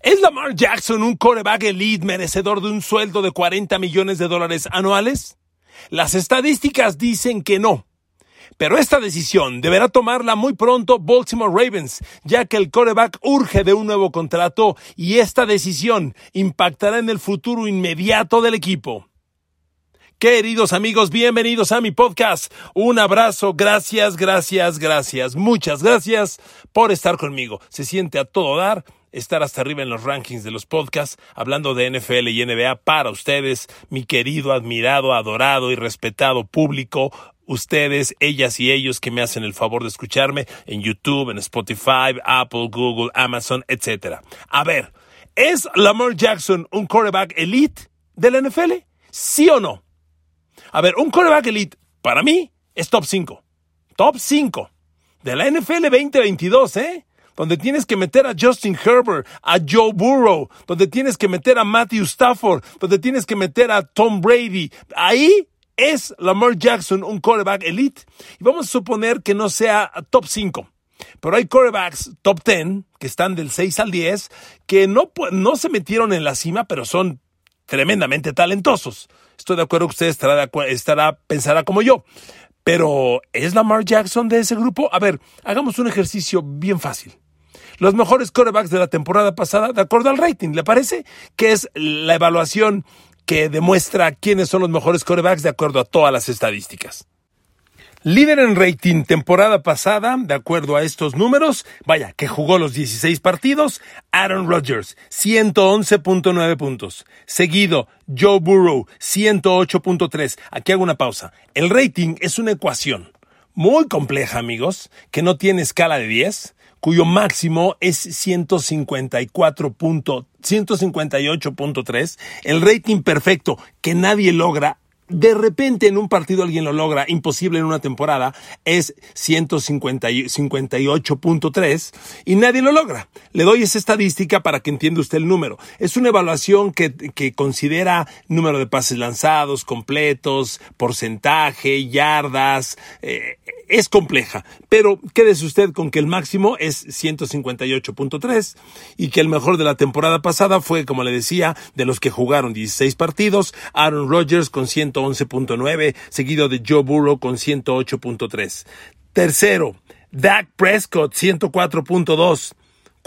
¿Es Lamar Jackson un coreback elite merecedor de un sueldo de 40 millones de dólares anuales? Las estadísticas dicen que no. Pero esta decisión deberá tomarla muy pronto Baltimore Ravens, ya que el coreback urge de un nuevo contrato y esta decisión impactará en el futuro inmediato del equipo. Queridos amigos, bienvenidos a mi podcast. Un abrazo, gracias, gracias, gracias, muchas gracias por estar conmigo. Se siente a todo dar estar hasta arriba en los rankings de los podcasts, hablando de NFL y NBA para ustedes, mi querido, admirado, adorado y respetado público. Ustedes, ellas y ellos que me hacen el favor de escucharme en YouTube, en Spotify, Apple, Google, Amazon, etc. A ver, ¿es Lamar Jackson un quarterback elite de la NFL? ¿Sí o no? A ver, un quarterback elite, para mí, es top 5. Top 5. De la NFL 2022, ¿eh? Donde tienes que meter a Justin Herbert, a Joe Burrow, donde tienes que meter a Matthew Stafford, donde tienes que meter a Tom Brady. Ahí es Lamar Jackson un quarterback elite. Y vamos a suponer que no sea top 5. Pero hay quarterbacks top 10 que están del 6 al 10 que no, no se metieron en la cima, pero son tremendamente talentosos. Estoy de acuerdo que usted estará, estará pensará como yo. Pero, ¿es Lamar Jackson de ese grupo? A ver, hagamos un ejercicio bien fácil. Los mejores quarterbacks de la temporada pasada, de acuerdo al rating, ¿le parece? Que es la evaluación que demuestra quiénes son los mejores quarterbacks de acuerdo a todas las estadísticas. Líder en rating temporada pasada, de acuerdo a estos números, vaya, que jugó los 16 partidos, Aaron Rodgers, 111.9 puntos. Seguido, Joe Burrow, 108.3. Aquí hago una pausa. El rating es una ecuación muy compleja, amigos, que no tiene escala de 10, cuyo máximo es 158.3, el rating perfecto que nadie logra de repente en un partido alguien lo logra, imposible en una temporada, es 158.3 y nadie lo logra. Le doy esa estadística para que entienda usted el número. Es una evaluación que, que considera número de pases lanzados, completos, porcentaje, yardas, eh, es compleja, pero quédese usted con que el máximo es 158.3 y que el mejor de la temporada pasada fue, como le decía, de los que jugaron 16 partidos, Aaron Rodgers con 111.9, seguido de Joe Burrow con 108.3. Tercero, Dak Prescott 104.2.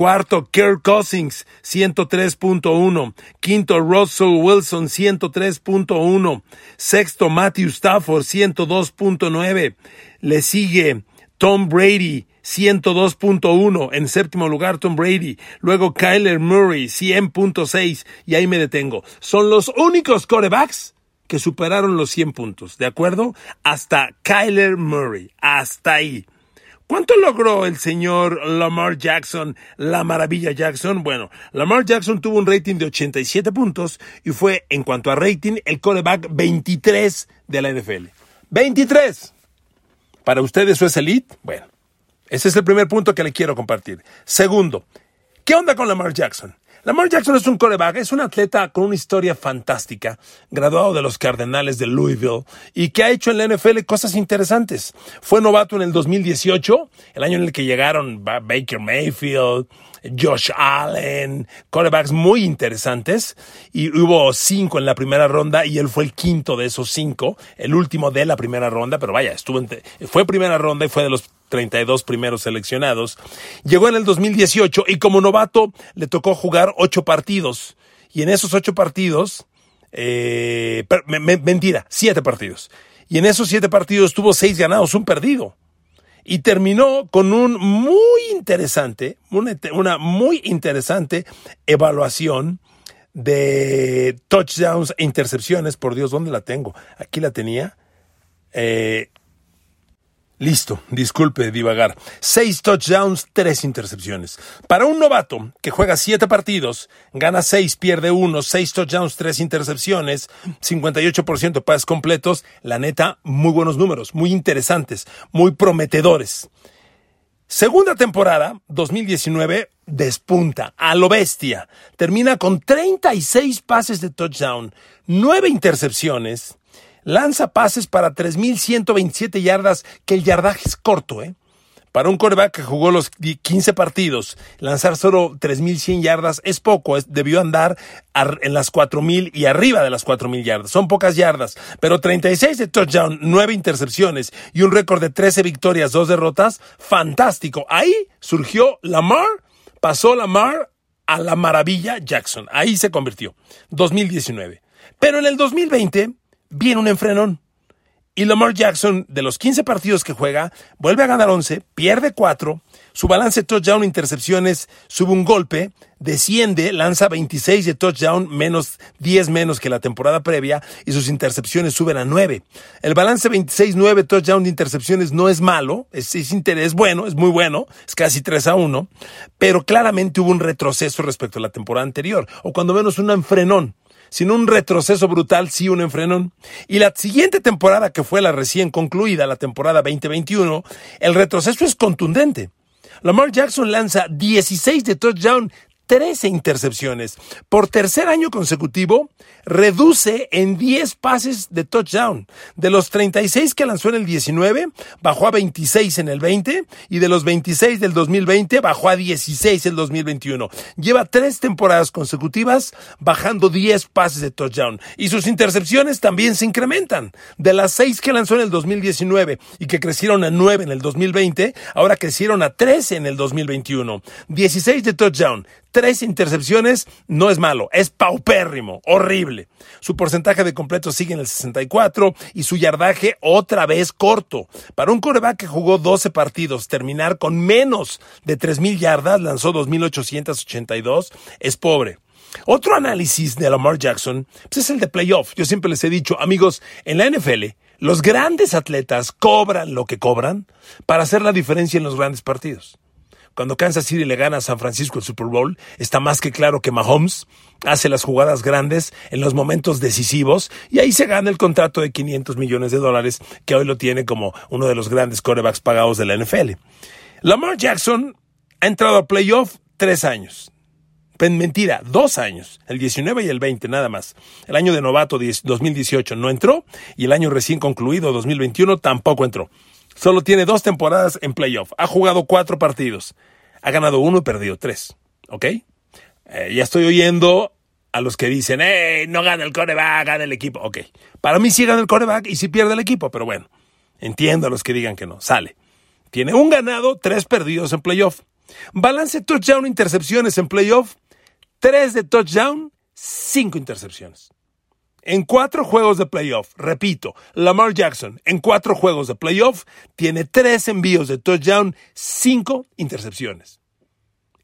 Cuarto, Kirk Cousins, 103.1. Quinto, Russell Wilson, 103.1. Sexto, Matthew Stafford, 102.9. Le sigue Tom Brady, 102.1. En séptimo lugar, Tom Brady. Luego Kyler Murray, 100.6. Y ahí me detengo. Son los únicos corebacks que superaron los 100 puntos. ¿De acuerdo? Hasta Kyler Murray. Hasta ahí. ¿Cuánto logró el señor Lamar Jackson, la maravilla Jackson? Bueno, Lamar Jackson tuvo un rating de 87 puntos y fue, en cuanto a rating, el coreback 23 de la NFL. 23. ¿Para ustedes eso es elite? Bueno, ese es el primer punto que le quiero compartir. Segundo, ¿qué onda con Lamar Jackson? Lamar Jackson es un coreback, es un atleta con una historia fantástica, graduado de los Cardenales de Louisville y que ha hecho en la NFL cosas interesantes. Fue novato en el 2018, el año en el que llegaron Baker Mayfield, Josh Allen, corebacks muy interesantes y hubo cinco en la primera ronda y él fue el quinto de esos cinco, el último de la primera ronda, pero vaya, estuvo fue primera ronda y fue de los 32 primeros seleccionados. Llegó en el 2018 y como novato le tocó jugar ocho partidos. Y en esos ocho partidos, eh, mentira, siete partidos. Y en esos siete partidos tuvo seis ganados, un perdido. Y terminó con un muy interesante, una, muy interesante evaluación de touchdowns e intercepciones. Por Dios, ¿dónde la tengo? Aquí la tenía. Eh, Listo, disculpe divagar. Seis touchdowns, tres intercepciones. Para un novato que juega siete partidos, gana seis, pierde uno, seis touchdowns, tres intercepciones, 58% pases completos, la neta, muy buenos números, muy interesantes, muy prometedores. Segunda temporada, 2019, despunta a lo bestia. Termina con 36 pases de touchdown, nueve intercepciones, lanza pases para 3.127 yardas, que el yardaje es corto, ¿eh? Para un coreback que jugó los 15 partidos, lanzar solo 3.100 yardas es poco, debió andar en las 4.000 y arriba de las 4.000 yardas. Son pocas yardas, pero 36 de touchdown, 9 intercepciones y un récord de 13 victorias, 2 derrotas, fantástico. Ahí surgió Lamar, pasó Lamar a la maravilla Jackson. Ahí se convirtió. 2019. Pero en el 2020 viene un enfrenón. Y Lamar Jackson, de los 15 partidos que juega, vuelve a ganar 11, pierde 4, su balance touchdown intercepciones sube un golpe, desciende, lanza 26 de touchdown, menos 10 menos que la temporada previa, y sus intercepciones suben a 9. El balance 26-9 touchdown de intercepciones no es malo, es, es bueno, es muy bueno, es casi 3 a 1, pero claramente hubo un retroceso respecto a la temporada anterior, o cuando menos un enfrenón sin un retroceso brutal, sí un enfrenón. Y la siguiente temporada, que fue la recién concluida, la temporada 2021, el retroceso es contundente. Lamar Jackson lanza 16 de touchdown, 13 intercepciones. Por tercer año consecutivo, reduce en 10 pases de touchdown. De los 36 que lanzó en el 19, bajó a 26 en el 20 y de los 26 del 2020 bajó a 16 en el 2021. Lleva tres temporadas consecutivas bajando 10 pases de touchdown y sus intercepciones también se incrementan. De las 6 que lanzó en el 2019 y que crecieron a 9 en el 2020, ahora crecieron a 13 en el 2021. 16 de touchdown, tres intercepciones no es malo, es paupérrimo, horrible. Su porcentaje de completo sigue en el 64 y su yardaje otra vez corto. Para un coreback que jugó 12 partidos, terminar con menos de 3.000 yardas, lanzó 2.882, es pobre. Otro análisis de Lamar Jackson pues, es el de playoff. Yo siempre les he dicho, amigos, en la NFL, los grandes atletas cobran lo que cobran para hacer la diferencia en los grandes partidos. Cuando Kansas City le gana a San Francisco el Super Bowl, está más que claro que Mahomes hace las jugadas grandes en los momentos decisivos y ahí se gana el contrato de 500 millones de dólares que hoy lo tiene como uno de los grandes corebacks pagados de la NFL. Lamar Jackson ha entrado a playoff tres años. Mentira, dos años, el 19 y el 20 nada más. El año de novato 2018 no entró y el año recién concluido 2021 tampoco entró. Solo tiene dos temporadas en playoff. Ha jugado cuatro partidos. Ha ganado uno y perdido tres. ¿Ok? Eh, ya estoy oyendo a los que dicen, ¡eh! No gana el coreback, gana el equipo. Ok. Para mí sí gana el coreback y sí pierde el equipo, pero bueno. Entiendo a los que digan que no. Sale. Tiene un ganado, tres perdidos en playoff. Balance touchdown, intercepciones en playoff. Tres de touchdown, cinco intercepciones. En cuatro juegos de playoff, repito, Lamar Jackson en cuatro juegos de playoff tiene tres envíos de touchdown, cinco intercepciones.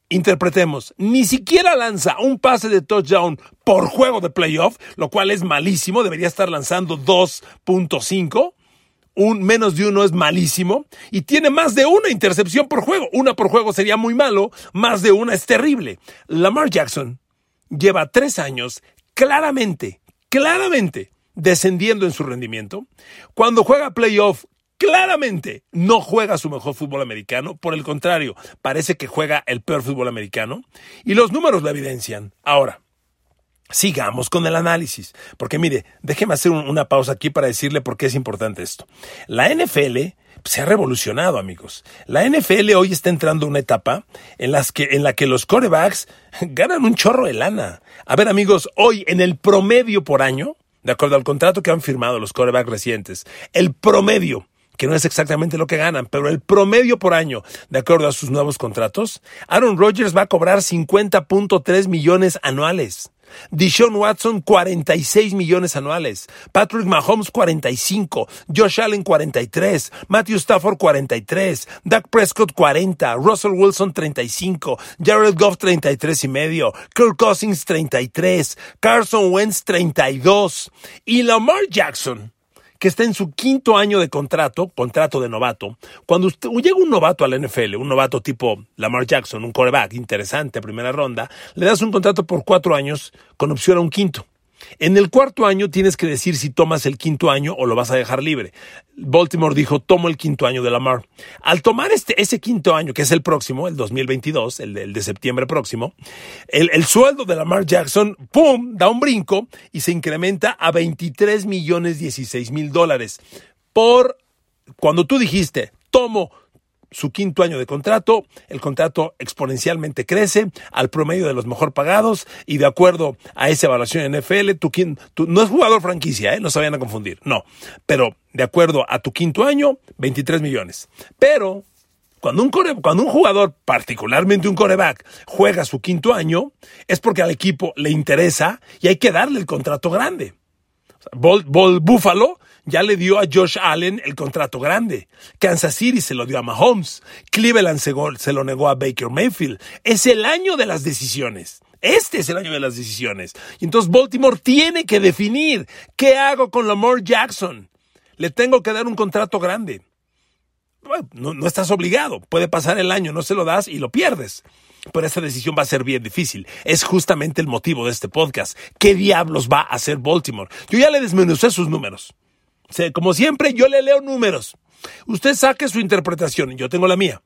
Interpretemos, ni siquiera lanza un pase de touchdown por juego de playoff, lo cual es malísimo, debería estar lanzando 2.5. Un menos de uno es malísimo y tiene más de una intercepción por juego. Una por juego sería muy malo, más de una es terrible. Lamar Jackson lleva tres años claramente claramente descendiendo en su rendimiento. Cuando juega playoff, claramente no juega su mejor fútbol americano. Por el contrario, parece que juega el peor fútbol americano. Y los números lo evidencian. Ahora, Sigamos con el análisis, porque mire, déjeme hacer una pausa aquí para decirle por qué es importante esto. La NFL se ha revolucionado, amigos. La NFL hoy está entrando a una etapa en, las que, en la que los corebacks ganan un chorro de lana. A ver, amigos, hoy en el promedio por año, de acuerdo al contrato que han firmado los corebacks recientes, el promedio que no es exactamente lo que ganan, pero el promedio por año, de acuerdo a sus nuevos contratos, Aaron Rodgers va a cobrar 50.3 millones anuales. Dishon Watson 46 millones anuales, Patrick Mahomes 45, Josh Allen 43, Matthew Stafford 43, Doug Prescott 40, Russell Wilson 35, Jared Goff 33 y medio, Kirk Cousins 33, Carson Wentz 32 y Lamar Jackson que está en su quinto año de contrato, contrato de novato, cuando usted, llega un novato a la NFL, un novato tipo Lamar Jackson, un coreback interesante, primera ronda, le das un contrato por cuatro años con opción a un quinto. En el cuarto año tienes que decir si tomas el quinto año o lo vas a dejar libre. Baltimore dijo, tomo el quinto año de Lamar. Al tomar este, ese quinto año, que es el próximo, el 2022, el de, septiembre próximo, el, el, sueldo de Lamar Jackson, ¡pum!, da un brinco y se incrementa a 23 millones 16 mil dólares. Por, cuando tú dijiste, tomo su quinto año de contrato, el contrato exponencialmente crece al promedio de los mejor pagados y de acuerdo a esa evaluación en NFL, no es jugador franquicia, ¿eh? no se vayan a confundir, no, pero de acuerdo a tu quinto año, 23 millones. Pero cuando un, cuando un jugador, particularmente un coreback, juega su quinto año, es porque al equipo le interesa y hay que darle el contrato grande. Bol Buffalo ya le dio a Josh Allen el contrato grande. Kansas City se lo dio a Mahomes. Cleveland se, lo negó a Baker Mayfield. Es el año de las decisiones. Este es el año de las decisiones. Y entonces Baltimore tiene que definir qué hago con Lamar Jackson. Le tengo que dar un contrato grande. no, no, estás obligado. Puede pasar el año, no se lo das y lo pierdes. Pero esa decisión va a ser bien difícil. Es justamente el motivo de este podcast. ¿Qué diablos va a hacer Baltimore? Yo ya le desmenucé sus números como siempre, yo le leo números. Usted saque su interpretación, yo tengo la mía.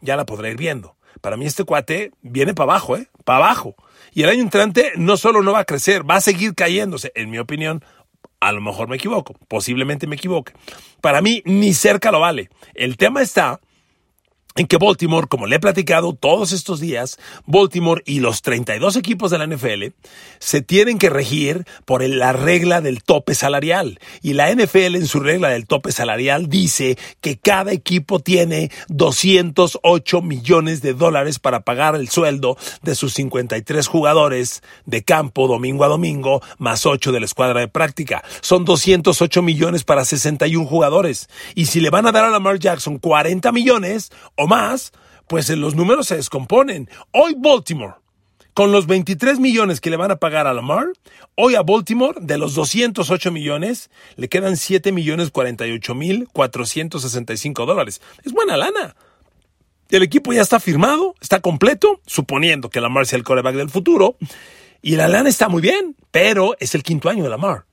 Ya la podrá ir viendo. Para mí este cuate viene para abajo, ¿eh? Para abajo. Y el año entrante no solo no va a crecer, va a seguir cayéndose. En mi opinión, a lo mejor me equivoco, posiblemente me equivoque. Para mí ni cerca lo vale. El tema está en que Baltimore, como le he platicado todos estos días, Baltimore y los 32 equipos de la NFL se tienen que regir por la regla del tope salarial. Y la NFL en su regla del tope salarial dice que cada equipo tiene 208 millones de dólares para pagar el sueldo de sus 53 jugadores de campo domingo a domingo, más 8 de la escuadra de práctica. Son 208 millones para 61 jugadores. Y si le van a dar a Lamar Jackson 40 millones, más, pues los números se descomponen. Hoy Baltimore, con los 23 millones que le van a pagar a Lamar, hoy a Baltimore, de los 208 millones, le quedan 7 millones 48 mil 465 dólares. Es buena lana. El equipo ya está firmado, está completo, suponiendo que Lamar sea el coreback del futuro. Y la lana está muy bien, pero es el quinto año de Lamar.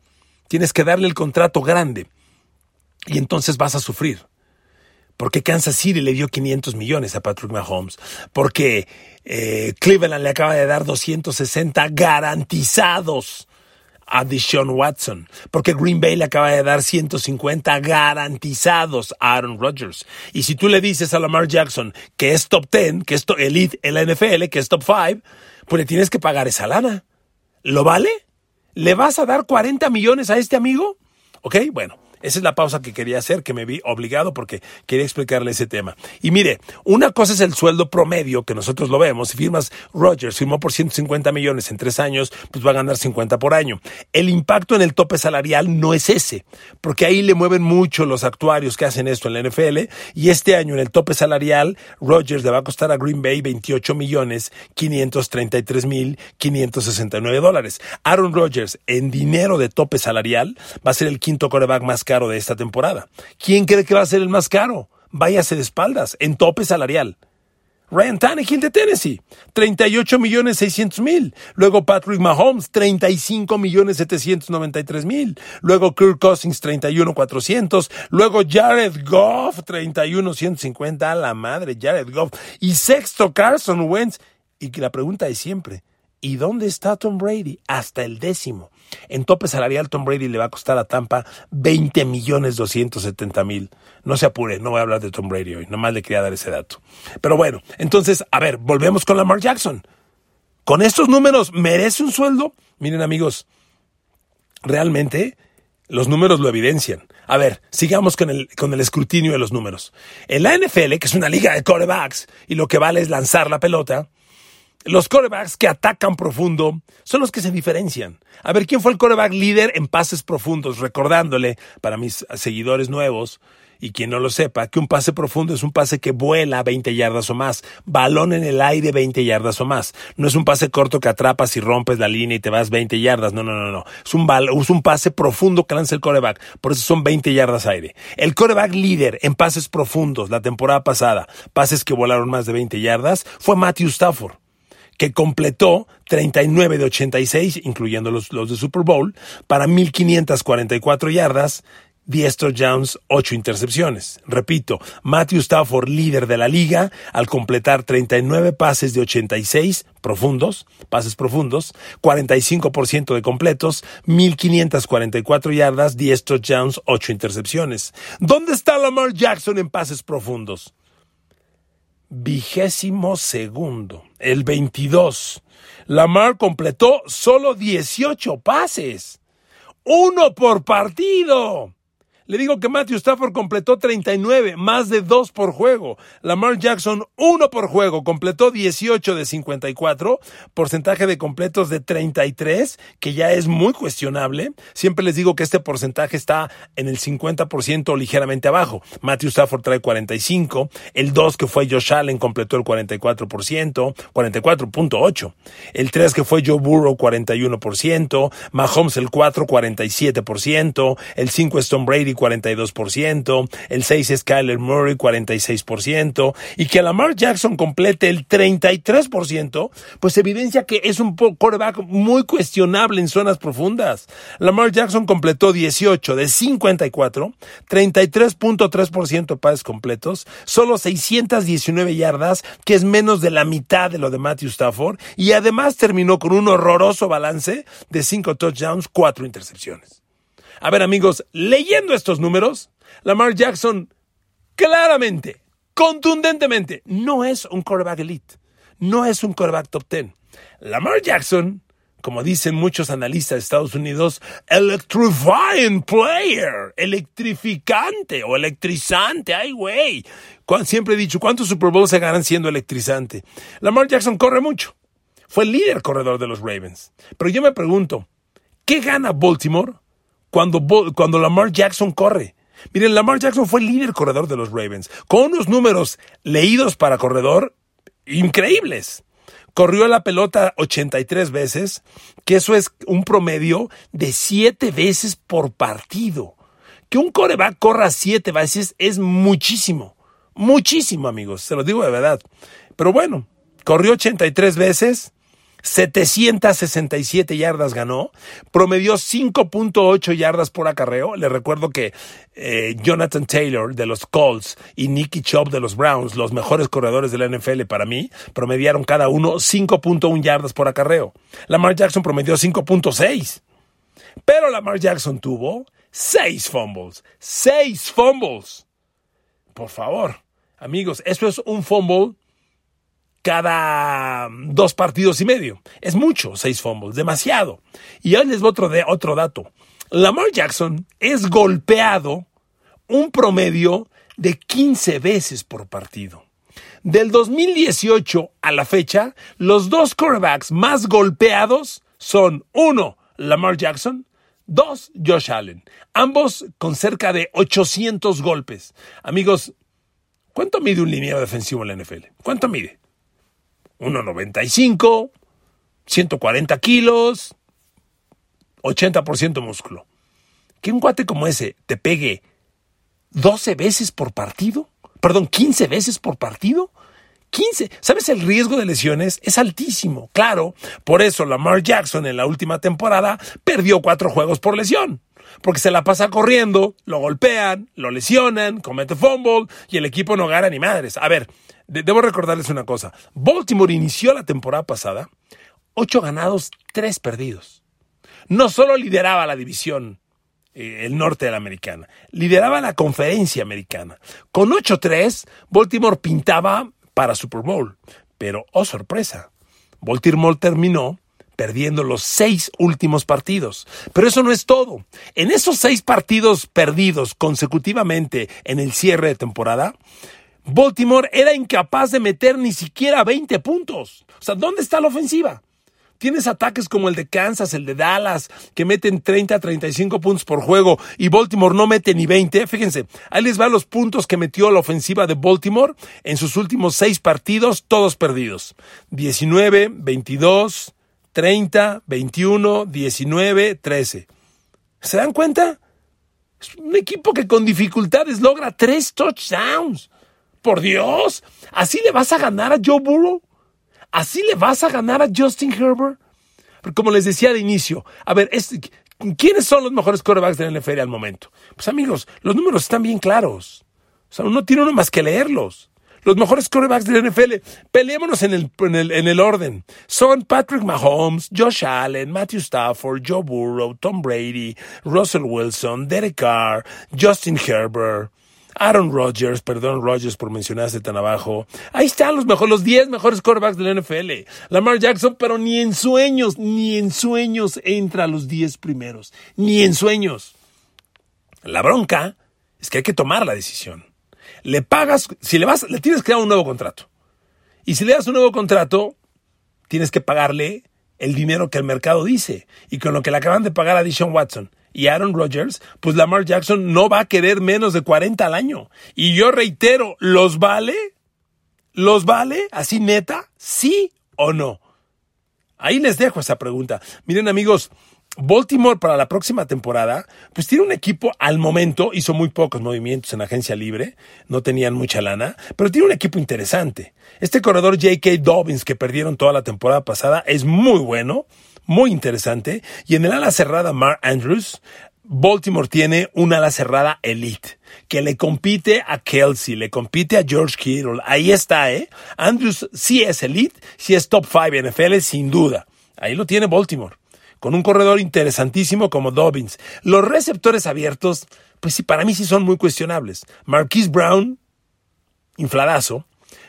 Tienes que darle el contrato grande. Y entonces vas a sufrir porque Kansas City le dio 500 millones a Patrick Mahomes, porque eh, Cleveland le acaba de dar 260 garantizados a Deshaun Watson, porque Green Bay le acaba de dar 150 garantizados a Aaron Rodgers. Y si tú le dices a Lamar Jackson que es top 10, que es elite en la NFL, que es top 5, pues le tienes que pagar esa lana. ¿Lo vale? ¿Le vas a dar 40 millones a este amigo? Ok, bueno, esa es la pausa que quería hacer, que me vi obligado porque quería explicarle ese tema. Y mire, una cosa es el sueldo promedio, que nosotros lo vemos. Si firmas Rogers, firmó por 150 millones en tres años, pues va a ganar 50 por año. El impacto en el tope salarial no es ese, porque ahí le mueven mucho los actuarios que hacen esto en la NFL. Y este año en el tope salarial, Rogers le va a costar a Green Bay 28 millones 533 mil 569 dólares. Aaron Rodgers en dinero de tope salarial va a ser el quinto coreback más caro de esta temporada. ¿Quién cree que va a ser el más caro? Váyase de espaldas, en tope salarial. Ryan Tannehill de Tennessee, 38 millones 600 mil. Luego Patrick Mahomes, 35 millones 793 mil. Luego Kirk Cousins, 31 400. Luego Jared Goff, 31 150. A la madre, Jared Goff. Y sexto Carson Wentz. Y la pregunta es siempre, ¿y dónde está Tom Brady? Hasta el décimo. En tope salarial, Tom Brady le va a costar a Tampa 20 millones 270 mil. No se apure, no voy a hablar de Tom Brady hoy, nomás le quería dar ese dato. Pero bueno, entonces, a ver, volvemos con Lamar Jackson. Con estos números, ¿merece un sueldo? Miren amigos, realmente los números lo evidencian. A ver, sigamos con el, con el escrutinio de los números. En la NFL, que es una liga de corebacks, y lo que vale es lanzar la pelota, los corebacks que atacan profundo son los que se diferencian. A ver, ¿quién fue el coreback líder en pases profundos? Recordándole para mis seguidores nuevos y quien no lo sepa, que un pase profundo es un pase que vuela 20 yardas o más, balón en el aire 20 yardas o más. No es un pase corto que atrapas y rompes la línea y te vas 20 yardas. No, no, no, no. Es un, es un pase profundo que lanza el coreback. Por eso son 20 yardas aire. El coreback líder en pases profundos la temporada pasada, pases que volaron más de 20 yardas, fue Matthew Stafford que completó 39 de 86, incluyendo los, los de Super Bowl, para 1.544 yardas, 10 touchdowns, 8 intercepciones. Repito, Matthew Stafford, líder de la liga, al completar 39 pases de 86 profundos, pases profundos, 45% de completos, 1.544 yardas, 10 touchdowns, 8 intercepciones. ¿Dónde está Lamar Jackson en pases profundos? Vigésimo segundo, el 22. Lamar completó solo 18 pases. Uno por partido. Le digo que Matthew Stafford completó 39, más de dos por juego. Lamar Jackson, uno por juego, completó 18 de 54, porcentaje de completos de 33, que ya es muy cuestionable. Siempre les digo que este porcentaje está en el 50% o ligeramente abajo. Matthew Stafford trae 45, el 2 que fue Josh Allen completó el 44%, 44.8. El 3 que fue Joe Burrow 41%, Mahomes el 4 47%, el 5 es Tom Brady 42%, el 6 es Kyler Murray 46%, y que Lamar Jackson complete el 33%, pues evidencia que es un quarterback muy cuestionable en zonas profundas. Lamar Jackson completó 18 de 54, 33.3% de pases completos, solo 619 yardas, que es menos de la mitad de lo de Matthew Stafford, y además terminó con un horroroso balance de 5 touchdowns, 4 intercepciones. A ver amigos, leyendo estos números, Lamar Jackson claramente, contundentemente, no es un quarterback elite, no es un quarterback top 10. Lamar Jackson, como dicen muchos analistas de Estados Unidos, electrifying player, electrificante o electrizante, ay güey. Siempre he dicho, ¿cuántos Super Bowls se ganan siendo electrizante? Lamar Jackson corre mucho. Fue el líder corredor de los Ravens. Pero yo me pregunto, ¿qué gana Baltimore cuando, cuando Lamar Jackson corre. Miren, Lamar Jackson fue el líder corredor de los Ravens, con unos números leídos para corredor increíbles. Corrió la pelota 83 veces, que eso es un promedio de 7 veces por partido. Que un coreback corra 7 veces es muchísimo, muchísimo amigos, se lo digo de verdad. Pero bueno, corrió 83 veces, 767 yardas ganó, promedió 5.8 yardas por acarreo. Le recuerdo que eh, Jonathan Taylor de los Colts y Nicky Chubb de los Browns, los mejores corredores de la NFL para mí, promediaron cada uno 5.1 yardas por acarreo. Lamar Jackson promedió 5.6. Pero Lamar Jackson tuvo 6 fumbles. 6 fumbles. Por favor, amigos, eso es un fumble cada dos partidos y medio. Es mucho, seis fumbles, demasiado. Y hoy les voy otro, de, otro dato. Lamar Jackson es golpeado un promedio de 15 veces por partido. Del 2018 a la fecha, los dos quarterbacks más golpeados son uno, Lamar Jackson, dos, Josh Allen, ambos con cerca de 800 golpes. Amigos, ¿cuánto mide un liniero defensivo en la NFL? ¿Cuánto mide? 1,95, 140 kilos, 80% músculo. Que un guate como ese te pegue 12 veces por partido, perdón, 15 veces por partido. 15. ¿Sabes? El riesgo de lesiones es altísimo. Claro, por eso Lamar Jackson en la última temporada perdió cuatro juegos por lesión. Porque se la pasa corriendo, lo golpean, lo lesionan, comete fumble y el equipo no gana ni madres. A ver, debo recordarles una cosa. Baltimore inició la temporada pasada ocho ganados, tres perdidos. No solo lideraba la división eh, el norte de la americana, lideraba la conferencia americana. Con 8-3, Baltimore pintaba para Super Bowl. Pero, oh sorpresa, Baltimore terminó perdiendo los seis últimos partidos. Pero eso no es todo. En esos seis partidos perdidos consecutivamente en el cierre de temporada, Baltimore era incapaz de meter ni siquiera 20 puntos. O sea, ¿dónde está la ofensiva? Tienes ataques como el de Kansas, el de Dallas, que meten 30 a 35 puntos por juego y Baltimore no mete ni 20. Fíjense, ahí les van los puntos que metió la ofensiva de Baltimore en sus últimos seis partidos, todos perdidos. 19, 22, 30, 21, 19, 13. ¿Se dan cuenta? Es un equipo que con dificultades logra tres touchdowns. Por Dios, ¿así le vas a ganar a Joe Burrow? ¿Así le vas a ganar a Justin Herbert? Como les decía de inicio, a ver, ¿quiénes son los mejores quarterbacks de la NFL al momento? Pues amigos, los números están bien claros. O sea, uno tiene uno más que leerlos. Los mejores quarterbacks de la NFL, peleémonos en el, en, el, en el orden. Son Patrick Mahomes, Josh Allen, Matthew Stafford, Joe Burrow, Tom Brady, Russell Wilson, Derek Carr, Justin Herbert. Aaron Rodgers, perdón Rodgers por mencionarse tan abajo. Ahí están los mejores, los 10 mejores quarterbacks de la NFL. Lamar Jackson, pero ni en sueños, ni en sueños entra a los 10 primeros. Ni en sueños. La bronca es que hay que tomar la decisión. Le pagas, si le vas, le tienes que dar un nuevo contrato. Y si le das un nuevo contrato, tienes que pagarle el dinero que el mercado dice. Y con lo que le acaban de pagar a Dishon Watson y Aaron Rodgers, pues Lamar Jackson no va a querer menos de 40 al año. Y yo reitero, ¿los vale? ¿Los vale? ¿Así neta? ¿Sí o no? Ahí les dejo esa pregunta. Miren amigos, Baltimore para la próxima temporada, pues tiene un equipo al momento, hizo muy pocos movimientos en agencia libre, no tenían mucha lana, pero tiene un equipo interesante. Este corredor J.K. Dobbins que perdieron toda la temporada pasada es muy bueno, muy interesante. Y en el ala cerrada, Mark Andrews, Baltimore tiene una ala cerrada elite que le compite a Kelsey, le compite a George Kittle. Ahí está, ¿eh? Andrews sí es elite, sí es top 5 NFL, sin duda. Ahí lo tiene Baltimore. Con un corredor interesantísimo como Dobbins. Los receptores abiertos, pues sí, para mí sí son muy cuestionables. Marquise Brown, infladazo.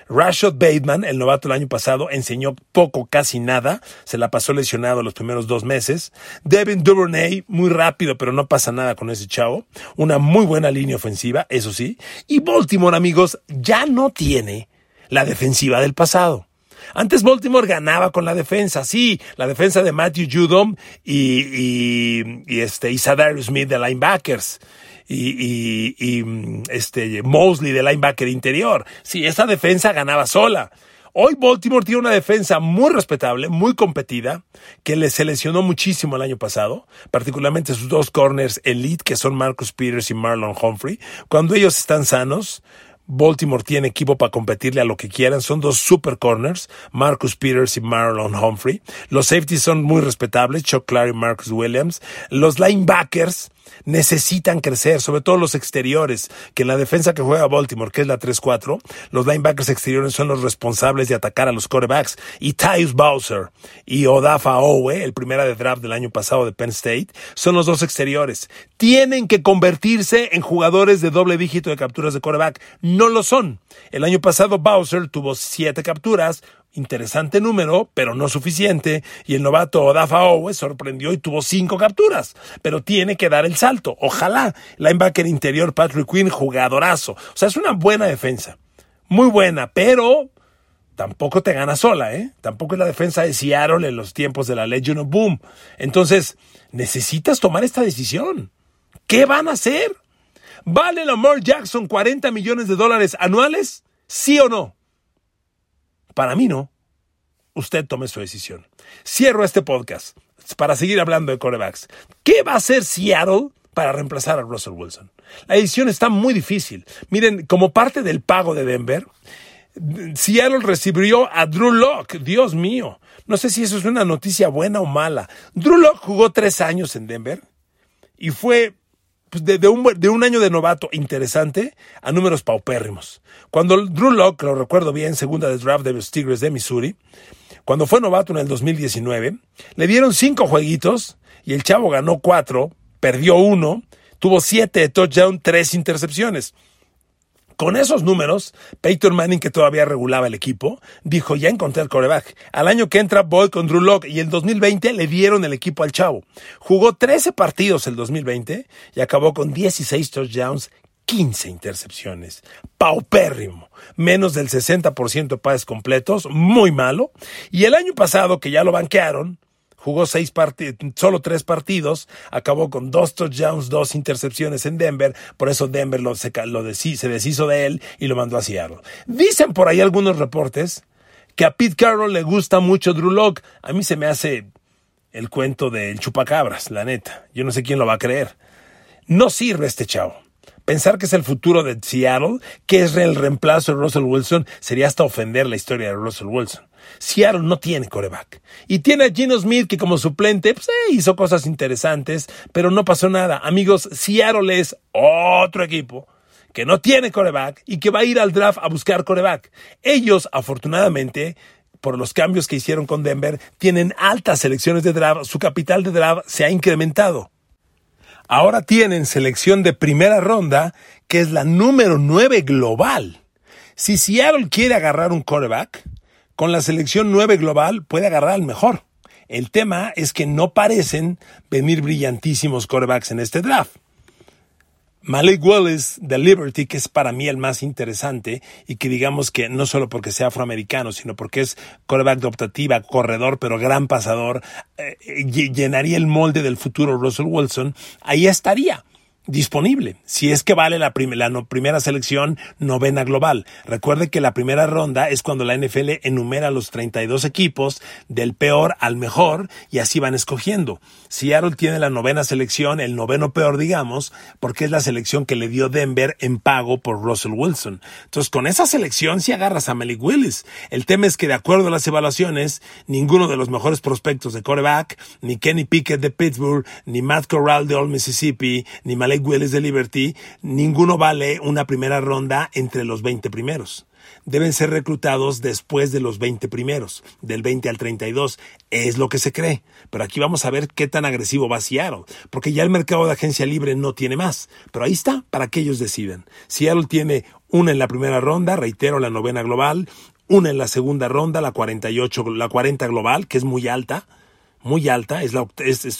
Rashad Bateman, el novato del año pasado, enseñó poco, casi nada. Se la pasó lesionado los primeros dos meses. Devin Duvernay, muy rápido, pero no pasa nada con ese chavo. Una muy buena línea ofensiva, eso sí. Y Baltimore, amigos, ya no tiene la defensiva del pasado. Antes Baltimore ganaba con la defensa, sí, la defensa de Matthew Judom y, y, y este, y Smith de linebackers y, y, este Mosley de linebacker interior. Sí, esa defensa ganaba sola. Hoy Baltimore tiene una defensa muy respetable, muy competida, que le seleccionó muchísimo el año pasado, particularmente sus dos corners elite, que son Marcus Peters y Marlon Humphrey. Cuando ellos están sanos, Baltimore tiene equipo para competirle a lo que quieran. Son dos super corners, Marcus Peters y Marlon Humphrey. Los safeties son muy respetables, Chuck Clark y Marcus Williams. Los linebackers necesitan crecer, sobre todo los exteriores, que en la defensa que juega Baltimore, que es la 3-4, los linebackers exteriores son los responsables de atacar a los quarterbacks. Y Tyus Bowser y Odafa Owe, el primera de draft del año pasado de Penn State, son los dos exteriores. Tienen que convertirse en jugadores de doble dígito de capturas de quarterback. No lo son. El año pasado Bowser tuvo siete capturas, Interesante número, pero no suficiente, y el novato Odafa Owe sorprendió y tuvo cinco capturas, pero tiene que dar el salto. Ojalá. Linebacker interior Patrick Quinn, jugadorazo. O sea, es una buena defensa. Muy buena, pero tampoco te gana sola, ¿eh? Tampoco es la defensa de Seattle en los tiempos de la Legion of Boom. Entonces, necesitas tomar esta decisión. ¿Qué van a hacer? ¿Vale Lamar Jackson 40 millones de dólares anuales? ¿Sí o no? Para mí no. Usted tome su decisión. Cierro este podcast para seguir hablando de corebacks. ¿Qué va a hacer Seattle para reemplazar a Russell Wilson? La decisión está muy difícil. Miren, como parte del pago de Denver, Seattle recibió a Drew Locke. Dios mío. No sé si eso es una noticia buena o mala. Drew Locke jugó tres años en Denver y fue pues, de, un, de, un, año de novato interesante a números paupérrimos. Cuando Drew Locke, lo recuerdo bien, segunda de draft de los Tigres de Missouri, cuando fue novato en el 2019, le dieron cinco jueguitos y el chavo ganó cuatro, perdió uno, tuvo siete de touchdown, tres intercepciones. Con esos números, Peyton Manning, que todavía regulaba el equipo, dijo, ya encontré el coreback. Al año que entra voy con Drew Locke y en 2020 le dieron el equipo al chavo. Jugó 13 partidos el 2020 y acabó con 16 touchdowns, 15 intercepciones. Paupérrimo. Menos del 60% de pases completos. Muy malo. Y el año pasado, que ya lo banquearon, jugó seis solo tres partidos, acabó con dos touchdowns, dos intercepciones en Denver, por eso Denver lo, se, lo se deshizo de él y lo mandó a Seattle. Dicen por ahí algunos reportes que a Pete Carroll le gusta mucho Drew Locke. A mí se me hace el cuento del chupacabras, la neta. Yo no sé quién lo va a creer. No sirve este chavo. Pensar que es el futuro de Seattle, que es el reemplazo de Russell Wilson, sería hasta ofender la historia de Russell Wilson. Seattle no tiene coreback. Y tiene a Gino Smith que como suplente pues, eh, hizo cosas interesantes, pero no pasó nada. Amigos, Seattle es otro equipo que no tiene coreback y que va a ir al draft a buscar coreback. Ellos, afortunadamente, por los cambios que hicieron con Denver, tienen altas selecciones de draft, su capital de draft se ha incrementado. Ahora tienen selección de primera ronda, que es la número 9 global. Si Seattle quiere agarrar un quarterback, con la selección 9 global puede agarrar al mejor. El tema es que no parecen venir brillantísimos quarterbacks en este draft. Malik Willis de Liberty, que es para mí el más interesante y que digamos que no solo porque sea afroamericano, sino porque es quarterback de corredor, pero gran pasador, eh, llenaría el molde del futuro Russell Wilson, ahí estaría disponible, si es que vale la, la primera selección novena global. Recuerde que la primera ronda es cuando la NFL enumera los 32 equipos del peor al mejor y así van escogiendo. Seattle tiene la novena selección, el noveno peor digamos, porque es la selección que le dio Denver en pago por Russell Wilson. Entonces con esa selección si agarras a Malik Willis. El tema es que de acuerdo a las evaluaciones, ninguno de los mejores prospectos de quarterback, ni Kenny Pickett de Pittsburgh, ni Matt Corral de Old Mississippi, ni Malik Willis de Liberty, ninguno vale una primera ronda entre los 20 primeros. Deben ser reclutados después de los 20 primeros, del 20 al 32. Es lo que se cree. Pero aquí vamos a ver qué tan agresivo va Seattle, porque ya el mercado de agencia libre no tiene más. Pero ahí está, para que ellos deciden. Seattle tiene una en la primera ronda, reitero, la novena global, una en la segunda ronda, la 48, la 40 global, que es muy alta, muy alta, es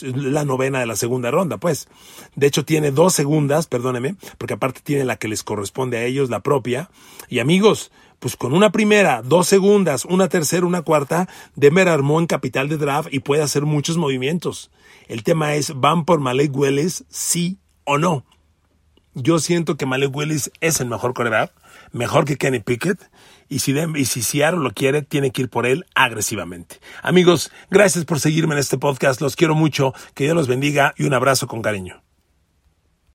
la, novena de la segunda ronda, pues. De hecho, tiene dos segundas, perdóneme, porque aparte tiene la que les corresponde a ellos, la propia. Y amigos, pues con una primera, dos segundas, una tercera, una cuarta, Denver armó en capital de draft y puede hacer muchos movimientos. El tema es, ¿van por Malek Willis, sí o no? Yo siento que Malek Willis es el mejor coreback, mejor que Kenny Pickett, y si, y si lo quiere, tiene que ir por él agresivamente. Amigos, gracias por seguirme en este podcast, los quiero mucho, que Dios los bendiga y un abrazo con cariño.